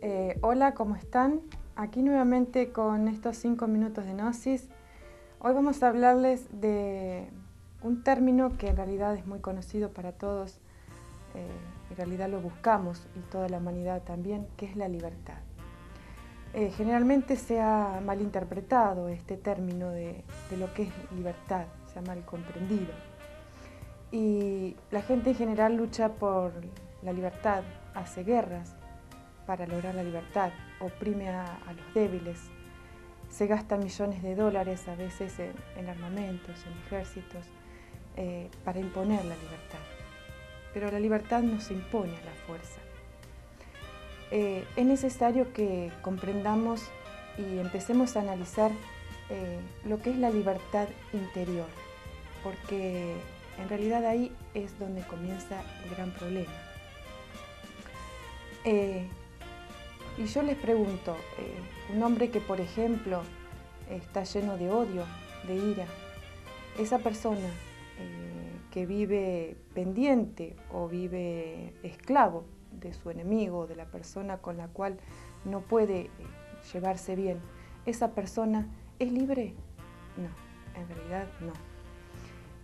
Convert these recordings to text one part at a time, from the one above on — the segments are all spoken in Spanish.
Eh, hola, ¿cómo están? Aquí nuevamente con estos cinco minutos de Gnosis. Hoy vamos a hablarles de un término que en realidad es muy conocido para todos, eh, en realidad lo buscamos y toda la humanidad también, que es la libertad. Eh, generalmente se ha malinterpretado este término de, lo que es libertad, se ha mal comprendido. Y la gente en general lucha por la libertad, hace guerras para lograr la libertad, oprime a, los débiles, se gastan millones de dólares a veces en, armamentos, en ejércitos, eh, para imponer la libertad. Pero la libertad no se impone a la fuerza. Eh, es necesario que comprendamos y empecemos a analizar eh, lo que es la libertad interior, porque en realidad ahí es donde comienza el gran problema. Eh, y yo les pregunto, un hombre que por ejemplo está lleno de odio, de ira, esa persona que vive pendiente o vive esclavo de su enemigo, de la persona con la cual no puede eh, llevarse bien, ¿esa persona es libre? No, en realidad no.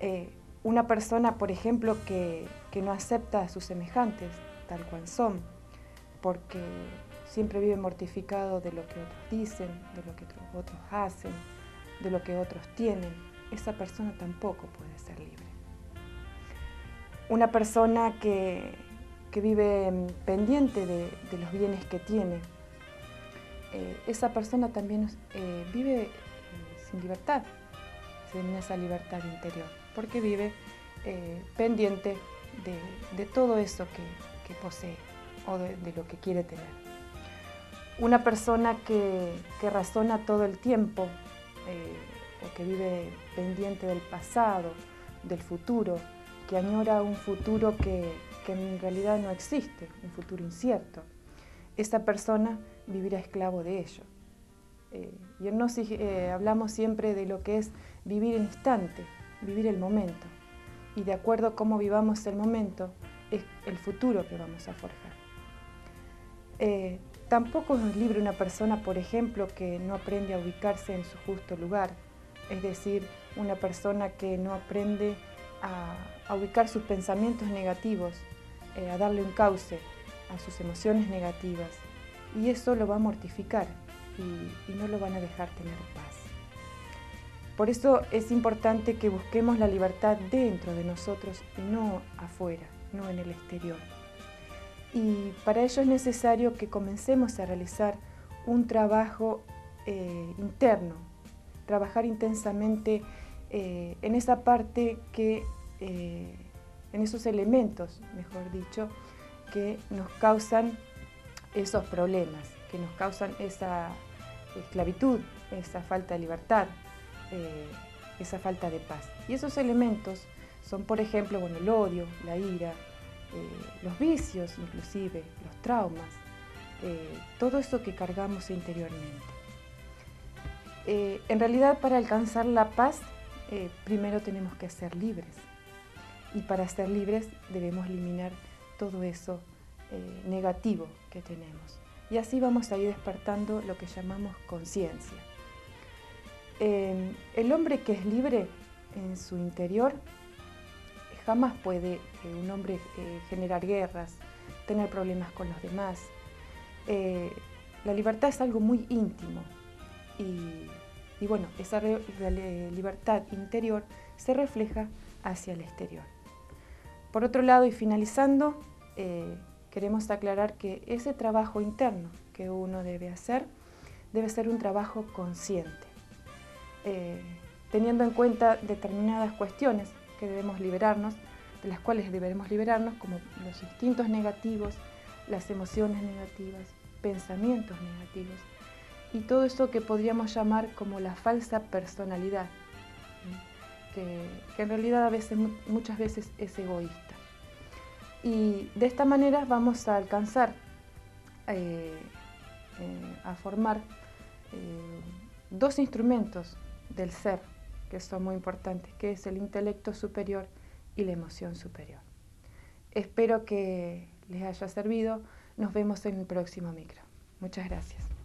Eh, una persona, por ejemplo, que, no acepta a sus semejantes tal cual son, porque siempre vive mortificado de lo que otros dicen, de lo que otros hacen, de lo que otros tienen, esa persona tampoco puede ser libre. Una persona que, que vive mm, pendiente de, los bienes que tiene, eh, esa persona también eh, vive eh, sin libertad, sin esa libertad interior, porque vive pendiente de, todo eso que, posee o de, lo que quiere tener. Una persona que, razona todo el tiempo o que vive pendiente del pasado, del futuro, que añora un futuro que, en realidad no existe, un futuro incierto. Esa persona vivirá esclavo de ello. Eh, y en Gnosis eh, hablamos siempre de lo que es vivir el instante, vivir el momento. Y de acuerdo a cómo vivamos el momento, es el futuro que vamos a forjar. Eh, tampoco es libre una persona, por ejemplo, que no aprende a ubicarse en su justo lugar, es decir, una persona que no aprende a ubicar sus pensamientos negativos eh, a darle un cauce a sus emociones negativas y eso lo va a mortificar y, no lo van a dejar tener paz. Por eso es importante que busquemos la libertad dentro de nosotros y no afuera, no en el exterior. Y para ello es necesario que comencemos a realizar un trabajo eh, interno, trabajar intensamente eh, en esa parte que en esos elementos, mejor dicho, que nos causan esos problemas, que nos causan esa esclavitud, esa falta de libertad, eh, esa falta de paz. Y esos elementos son, por ejemplo, bueno, el odio, la ira, eh, los vicios inclusive, los traumas, eh, todo eso que cargamos interiormente. en realidad, para alcanzar la paz, primero tenemos que ser libres. Y para ser libres debemos eliminar todo eso negativo que tenemos. Y así vamos a ir despertando lo que llamamos conciencia. El hombre que es libre en su interior jamás puede eh, un hombre eh, generar guerras, tener problemas con los demás. la libertad es algo muy íntimo y bueno, esa libertad interior se refleja hacia el exterior. Por otro lado, y finalizando, eh, queremos aclarar que ese trabajo interno que uno debe hacer debe ser un trabajo consciente, eh, teniendo en cuenta determinadas cuestiones que debemos liberarnos, de las cuales debemos liberarnos, como los instintos negativos, las emociones negativas, pensamientos negativos, y todo eso que podríamos llamar como la falsa personalidad, que, en realidad a veces, muchas veces es egoísta. Y de esta manera vamos a alcanzar eh, eh, a formar dos instrumentos del ser que son muy importantes, que es el intelecto superior y la emoción superior. Espero que les haya servido. Nos vemos en el próximo micro. Muchas gracias.